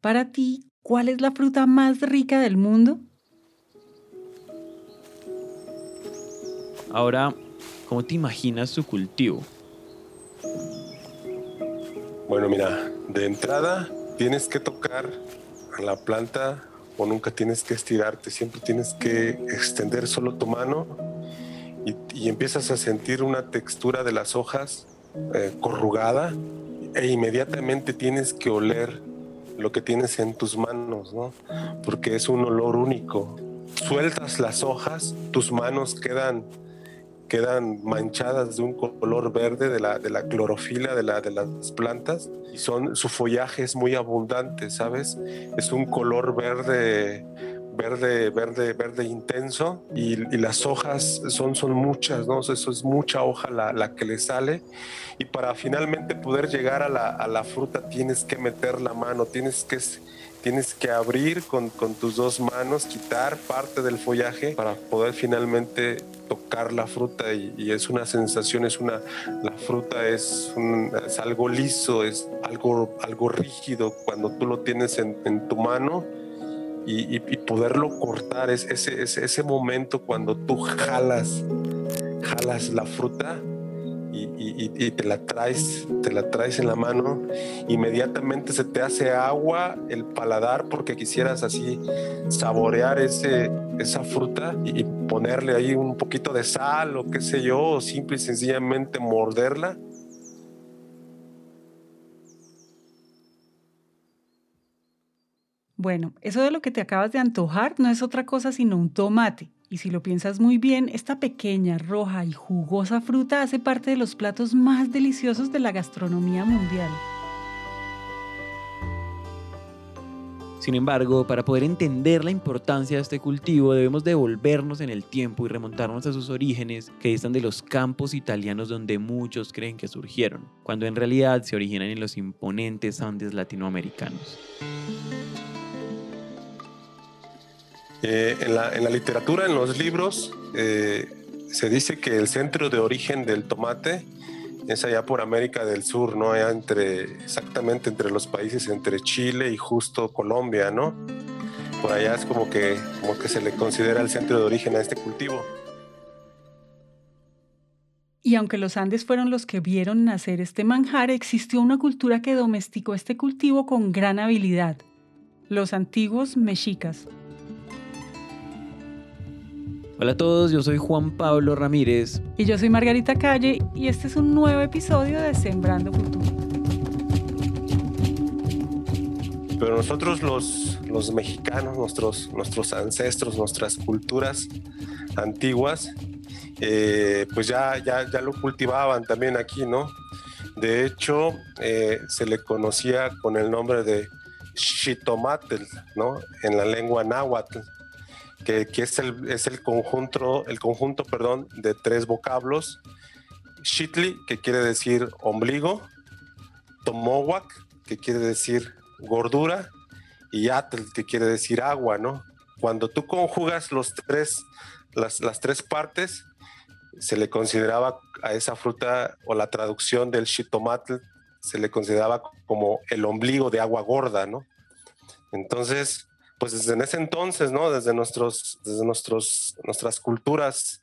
Para ti, ¿cuál es la fruta más rica del mundo? Ahora, ¿cómo te imaginas su cultivo? Bueno, mira, de entrada tienes que tocar a la planta o nunca tienes que estirarte, siempre tienes que extender solo tu mano y, empiezas a sentir una textura de las hojas eh, corrugada e inmediatamente tienes que oler lo que tienes en tus manos, ¿no? Porque es un olor único. Sueltas las hojas, tus manos quedan quedan manchadas de un color verde de la, de la clorofila de, la, de las plantas y son, su follaje es muy abundante, ¿sabes? Es un color verde verde, verde, verde intenso y, las hojas son, son muchas, ¿no? Eso es mucha hoja la, la que le sale y para finalmente poder llegar a la, a la, fruta tienes que meter la mano, tienes que, tienes que abrir con, con tus dos manos, quitar parte del follaje para poder finalmente tocar la fruta y, es una sensación, es una, la fruta es, es, algo liso, es algo, algo rígido cuando tú lo tienes en, en tu mano y, poderlo cortar, es ese, ese, ese, momento cuando tú jalas, jalas la fruta y, te la traes, te la traes en la mano, inmediatamente se te hace agua el paladar porque quisieras así saborear ese, esa fruta y ponerle ahí un poquito de sal o qué sé yo, o simple y sencillamente morderla Bueno, eso de lo que te acabas de antojar no es otra cosa sino un tomate. Y si lo piensas muy bien, esta pequeña, roja y jugosa fruta hace parte de los platos más deliciosos de la gastronomía mundial. Sin embargo, para poder entender la importancia de este cultivo debemos devolvernos en el tiempo y remontarnos a sus orígenes que están de los campos italianos donde muchos creen que surgieron, cuando en realidad se originan en los imponentes Andes latinoamericanos. Eh, en, la, literatura, en los libros, eh, se dice que el centro de origen del tomate es allá por América del Sur, ¿no? Allá entre, exactamente entre los países, entre Chile y justo Colombia, ¿no? Por allá es como que, como que se le considera el centro de origen a este cultivo. Y aunque los Andes fueron los que vieron nacer este manjar, existió una cultura que domesticó este cultivo con gran habilidad, los antiguos mexicas. Hola a todos, yo soy Juan Pablo Ramírez. Y yo soy Margarita Calle y este es un nuevo episodio de Sembrando Futuro. Pero nosotros los, los mexicanos, nuestros, nuestros ancestros, nuestras culturas antiguas, eh, pues ya, ya, ya lo cultivaban también aquí, ¿no? De hecho, eh, se le conocía con el nombre de Xitomatl, ¿no? En la lengua náhuatl que, es, el, es el conjunto, el conjunto perdón, de tres vocablos. Shitli, que quiere decir ombligo, Tomowak, que quiere decir gordura, y Atl, que quiere decir agua, ¿no? Cuando tú conjugas los tres, las, las tres partes, se le consideraba a esa fruta o la traducción del shitomatl se le consideraba como el ombligo de agua gorda, ¿no? Entonces, pues desde ese entonces, ¿no? Desde, nuestros, desde nuestros, nuestras culturas,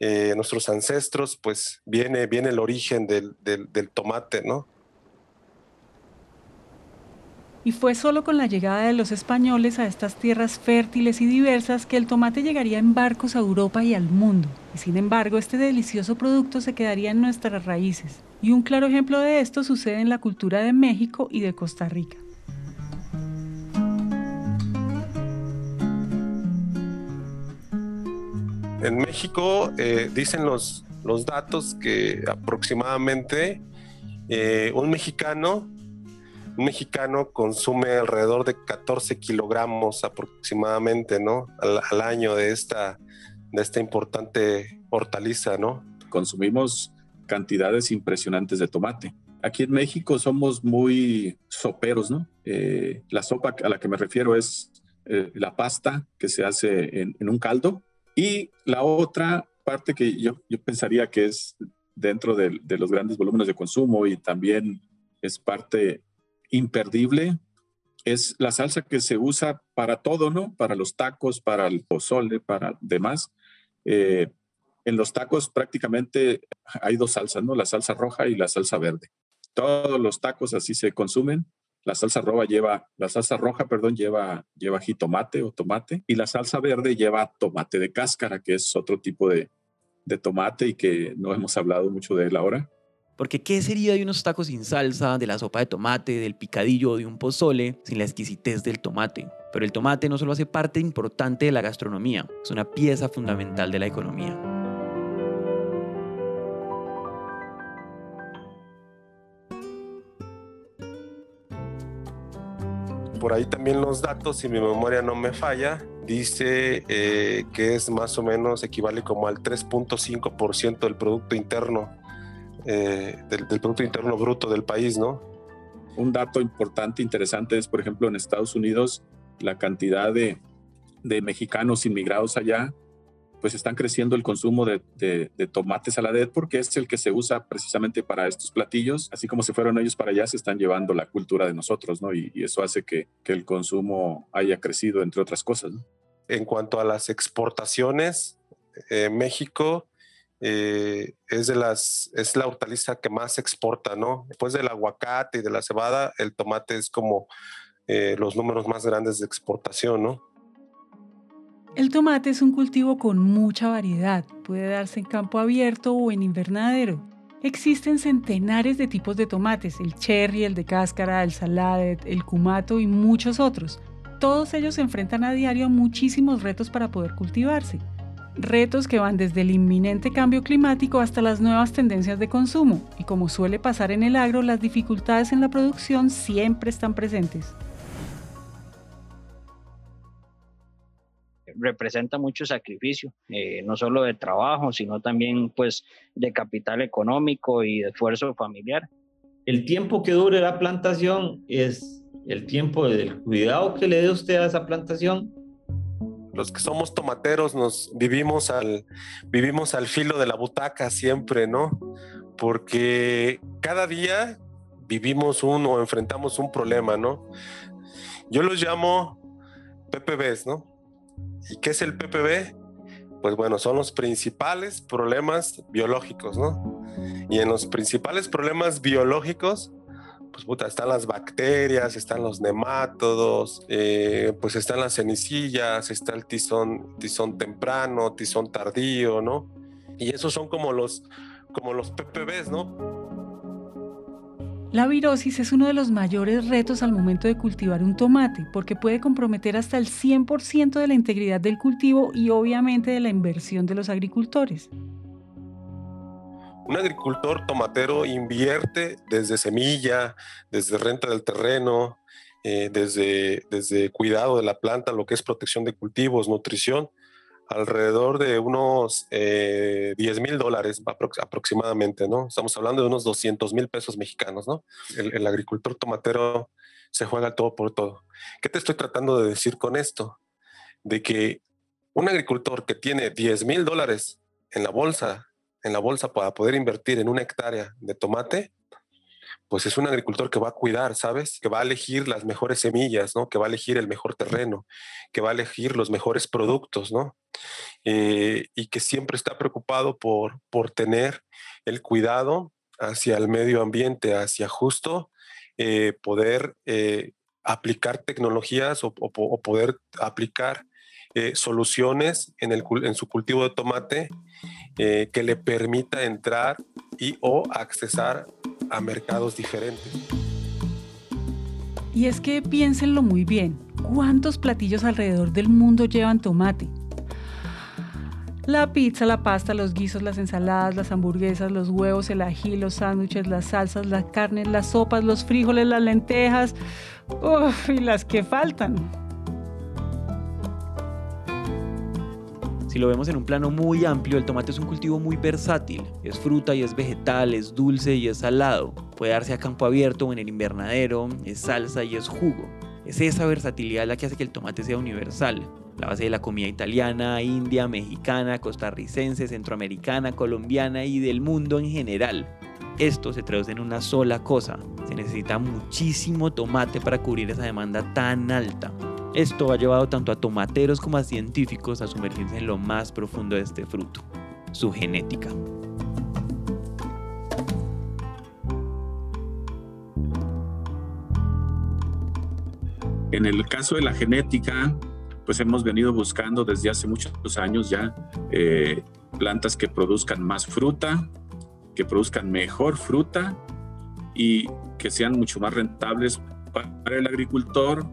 eh, nuestros ancestros, pues viene, viene el origen del, del, tomate, ¿no? Y fue solo con la llegada de los españoles a estas tierras fértiles y diversas que el tomate llegaría en barcos a Europa y al mundo. Y sin embargo, este delicioso producto se quedaría en nuestras raíces. Y un claro ejemplo de esto sucede en la cultura de México y de Costa Rica. En México eh, dicen los, los datos que aproximadamente eh, un mexicano un mexicano consume alrededor de 14 kilogramos aproximadamente, ¿no? Al, año de esta, de esta importante hortaliza, ¿no? Consumimos cantidades impresionantes de tomate. Aquí en México somos muy soperos, ¿no? Eh, la sopa a la que me refiero es la pasta que se hace en, en un caldo y la otra parte que yo, yo pensaría que es dentro de, los grandes volúmenes de consumo y también es parte imperdible es la salsa que se usa para todo, ¿no? Para los tacos, para el pozole, para demás. Eh, en los tacos prácticamente hay dos salsas, ¿no? La salsa roja y la salsa verde. Todos los tacos así se consumen. La salsa roja lleva, la salsa roja, perdón, lleva, lleva jitomate o tomate y la salsa verde lleva tomate de cáscara, que es otro tipo de, de tomate y que no hemos hablado mucho de él ahora. Porque ¿qué sería de unos tacos sin salsa, de la sopa de tomate, del picadillo o de un pozole sin la exquisitez del tomate? Pero el tomate no solo hace parte importante de la gastronomía, es una pieza fundamental de la economía. Por ahí también los datos, si mi memoria no me falla, dice eh, que es más o menos equivale como al 3.5% del Producto Interno eh, del, Producto Interno Bruto del país, ¿no? Un dato importante, interesante es, por ejemplo, en Estados Unidos, la cantidad de, mexicanos inmigrados allá, pues están creciendo el consumo de, de, tomate saladet porque es el que se usa precisamente para estos platillos. Así como se fueron ellos para allá, se están llevando la cultura de nosotros, ¿no? Y, eso hace que, que, el consumo haya crecido, entre otras cosas. ¿no? En cuanto a las exportaciones, eh, México eh, es de las es la hortaliza que más exporta, ¿no? Después del aguacate y de la cebada, el tomate es como eh, los números más grandes de exportación, ¿no? El tomate es un cultivo con mucha variedad. Puede darse en campo abierto o en invernadero. Existen centenares de tipos de tomates, el cherry, el de cáscara, el saladet, el cumato y muchos otros. Todos ellos se enfrentan a diario a muchísimos retos para poder cultivarse retos que van desde el inminente cambio climático hasta las nuevas tendencias de consumo, y como suele pasar en el agro, las dificultades en la producción siempre están presentes. Representa mucho sacrificio, eh, no solo de trabajo, sino también pues de capital económico y de esfuerzo familiar. El tiempo que dure la plantación es el tiempo del cuidado que le dé usted a esa plantación los que somos tomateros nos vivimos al, vivimos al filo de la butaca siempre, ¿no? Porque cada día vivimos un o enfrentamos un problema, ¿no? Yo los llamo PPBs, ¿no? ¿Y qué es el PPB? Pues bueno, son los principales problemas biológicos, ¿no? Y en los principales problemas biológicos pues puta, están las bacterias, están los nemátodos, eh, pues están las cenicillas, está el tizón, tizón temprano, tizón tardío, ¿no? Y esos son como los, como los PPBs, ¿no? La virosis es uno de los mayores retos al momento de cultivar un tomate, porque puede comprometer hasta el 100% de la integridad del cultivo y obviamente de la inversión de los agricultores. Un agricultor tomatero invierte desde semilla, desde renta del terreno, eh, desde, desde cuidado de la planta, lo que es protección de cultivos, nutrición, alrededor de unos 10 eh, mil dólares aproximadamente, ¿no? Estamos hablando de unos 200 mil pesos mexicanos, ¿no? El, el, agricultor tomatero se juega todo por todo. ¿Qué te estoy tratando de decir con esto? De que un agricultor que tiene 10 mil dólares en la bolsa en la bolsa para poder invertir en una hectárea de tomate, pues es un agricultor que va a cuidar, ¿sabes? Que va a elegir las mejores semillas, ¿no? Que va a elegir el mejor terreno, que va a elegir los mejores productos, ¿no? Eh, y que siempre está preocupado por, por tener el cuidado hacia el medio ambiente, hacia justo eh, poder eh, aplicar tecnologías o, poder aplicar soluciones en, el, en su cultivo de tomate que le permita entrar y o accesar a mercados diferentes. Y es que piénsenlo muy bien, ¿cuántos platillos alrededor del mundo llevan tomate? La pizza, la pasta, los guisos, las ensaladas, las hamburguesas, los huevos, el ají, los sándwiches, las salsas, las carnes, las sopas, los frijoles, las lentejas, y las que faltan. Si lo vemos en un plano muy amplio, el tomate es un cultivo muy versátil. Es fruta y es vegetal, es dulce y es salado. Puede darse a campo abierto o en el invernadero, es salsa y es jugo. Es esa versatilidad la que hace que el tomate sea universal. La base de la comida italiana, india, mexicana, costarricense, centroamericana, colombiana y del mundo en general. Esto se traduce en una sola cosa. Se necesita muchísimo tomate para cubrir esa demanda tan alta. Esto ha llevado tanto a tomateros como a científicos a sumergirse en lo más profundo de este fruto, su genética. En el caso de la genética, pues hemos venido buscando desde hace muchos años ya eh, plantas que produzcan más fruta, que produzcan mejor fruta y que sean mucho más rentables para el agricultor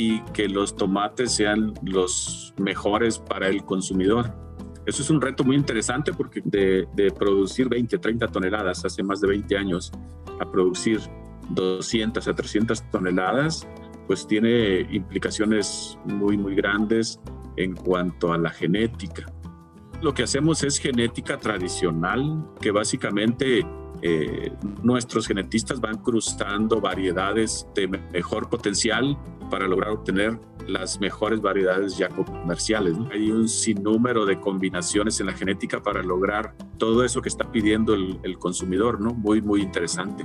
y que los tomates sean los mejores para el consumidor. Eso es un reto muy interesante porque de, de, producir 20, 30 toneladas hace más de 20 años a producir 200 a 300 toneladas, pues tiene implicaciones muy, muy grandes en cuanto a la genética. Lo que hacemos es genética tradicional, que básicamente eh, nuestros genetistas van cruzando variedades de mejor potencial para lograr obtener las mejores variedades ya comerciales. Hay un sinnúmero de combinaciones en la genética para lograr todo eso que está pidiendo el, el consumidor, ¿no? Muy, muy interesante.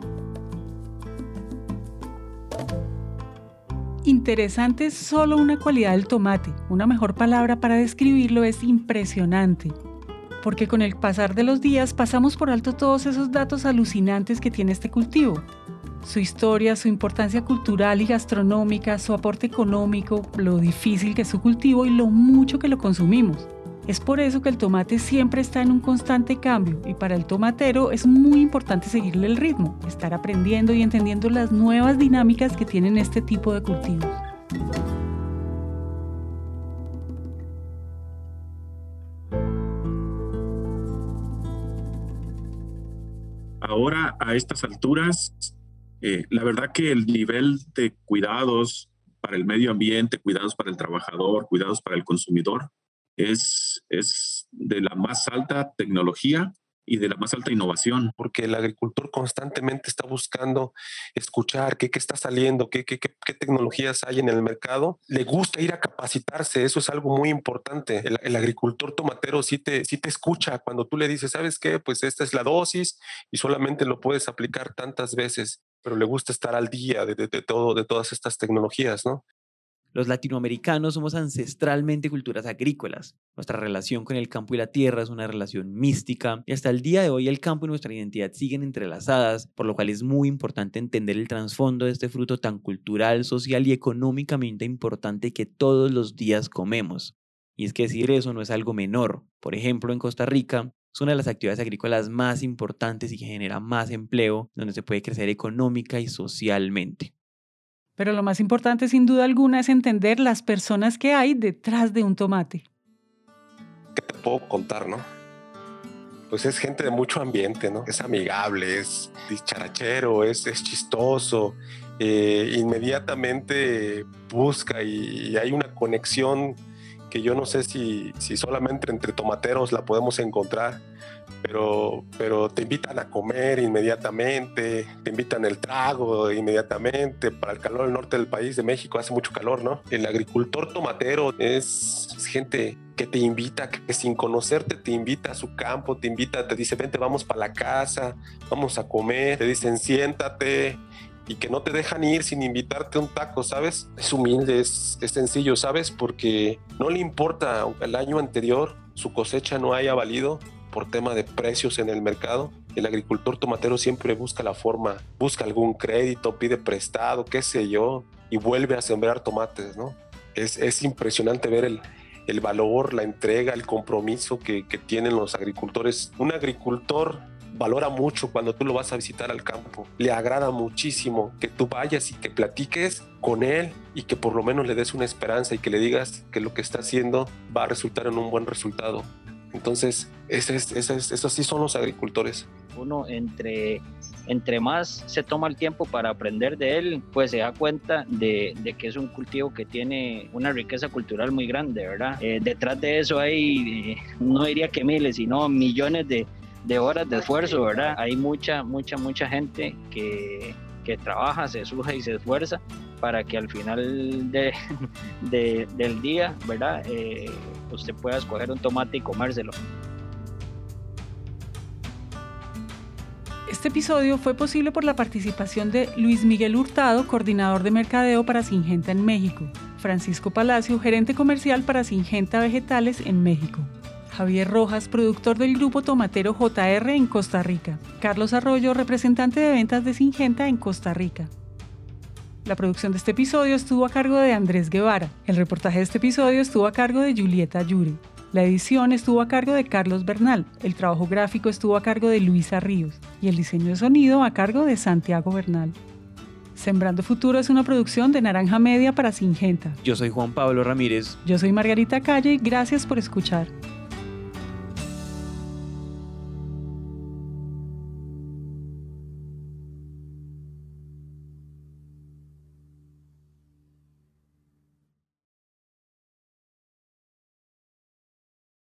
Interesante es solo una cualidad del tomate. Una mejor palabra para describirlo es impresionante. Porque con el pasar de los días pasamos por alto todos esos datos alucinantes que tiene este cultivo. Su historia, su importancia cultural y gastronómica, su aporte económico, lo difícil que es su cultivo y lo mucho que lo consumimos. Es por eso que el tomate siempre está en un constante cambio y para el tomatero es muy importante seguirle el ritmo, estar aprendiendo y entendiendo las nuevas dinámicas que tienen este tipo de cultivos. Ahora, a estas alturas, eh, la verdad que el nivel de cuidados para el medio ambiente, cuidados para el trabajador, cuidados para el consumidor, es, es de la más alta tecnología y de la más alta innovación. Porque el agricultor constantemente está buscando escuchar qué, qué está saliendo, qué, qué, qué, tecnologías hay en el mercado. Le gusta ir a capacitarse, eso es algo muy importante. El, el, agricultor tomatero sí te, sí te escucha cuando tú le dices, ¿sabes qué? Pues esta es la dosis y solamente lo puedes aplicar tantas veces, pero le gusta estar al día de, todo, de todas estas tecnologías, ¿no? Los latinoamericanos somos ancestralmente culturas agrícolas. Nuestra relación con el campo y la tierra es una relación mística y hasta el día de hoy el campo y nuestra identidad siguen entrelazadas, por lo cual es muy importante entender el trasfondo de este fruto tan cultural, social y económicamente importante que todos los días comemos. Y es que decir eso no es algo menor. Por ejemplo, en Costa Rica, es una de las actividades agrícolas más importantes y que genera más empleo, donde se puede crecer económica y socialmente. Pero lo más importante, sin duda alguna, es entender las personas que hay detrás de un tomate. ¿Qué te puedo contar, no? Pues es gente de mucho ambiente, ¿no? Es amigable, es dicharachero, es, es chistoso, eh, inmediatamente busca y, y, hay una conexión que yo no sé si, si solamente entre tomateros la podemos encontrar pero, pero te invitan a comer inmediatamente, te invitan el trago inmediatamente. Para el calor del norte del país, de México, hace mucho calor, ¿no? El agricultor tomatero es, es gente que te invita, que sin conocerte te invita a su campo, te invita, te dice, vente, vamos para la casa, vamos a comer, te dicen, siéntate, y que no te dejan ir sin invitarte un taco, ¿sabes? Es humilde, es, sencillo, ¿sabes? Porque no le importa, el año anterior su cosecha no haya valido por tema de precios en el mercado. El agricultor tomatero siempre busca la forma, busca algún crédito, pide prestado, qué sé yo, y vuelve a sembrar tomates, ¿no? Es, es impresionante ver el, el valor, la entrega, el compromiso que tienen los agricultores. Un agricultor valora mucho cuando tú lo vas a visitar al campo. Le agrada muchísimo que tú vayas y que platiques con él y que por lo menos le des una esperanza y que le digas que lo que está haciendo va a resultar en un buen resultado. Entonces, ese es, ese es, esos sí son los agricultores. Uno entre, entre más se toma el tiempo para aprender de él, pues se da cuenta de, de que es un cultivo que tiene una riqueza cultural muy grande, ¿verdad? Eh, detrás de eso hay, eh, no diría que miles, sino millones de, de horas de esfuerzo, ¿verdad? Hay mucha, mucha, mucha gente que, que trabaja, se suja y se esfuerza para que al final de, de, del día, ¿verdad? Eh, usted pueda escoger un tomate y comérselo. Este episodio fue posible por la participación de Luis Miguel Hurtado, coordinador de mercadeo para Singenta en México, Francisco Palacio, gerente comercial para Singenta Vegetales en México, Javier Rojas, productor del grupo tomatero JR en Costa Rica, Carlos Arroyo, representante de ventas de Singenta en Costa Rica. La producción de este episodio estuvo a cargo de Andrés Guevara. El reportaje de este episodio estuvo a cargo de Julieta Yuri. La edición estuvo a cargo de Carlos Bernal, el trabajo gráfico estuvo a cargo de Luisa Ríos y el diseño de sonido a cargo de Santiago Bernal. Sembrando Futuro es una producción de Naranja Media para Singenta. Yo soy Juan Pablo Ramírez. Yo soy Margarita Calle y gracias por escuchar.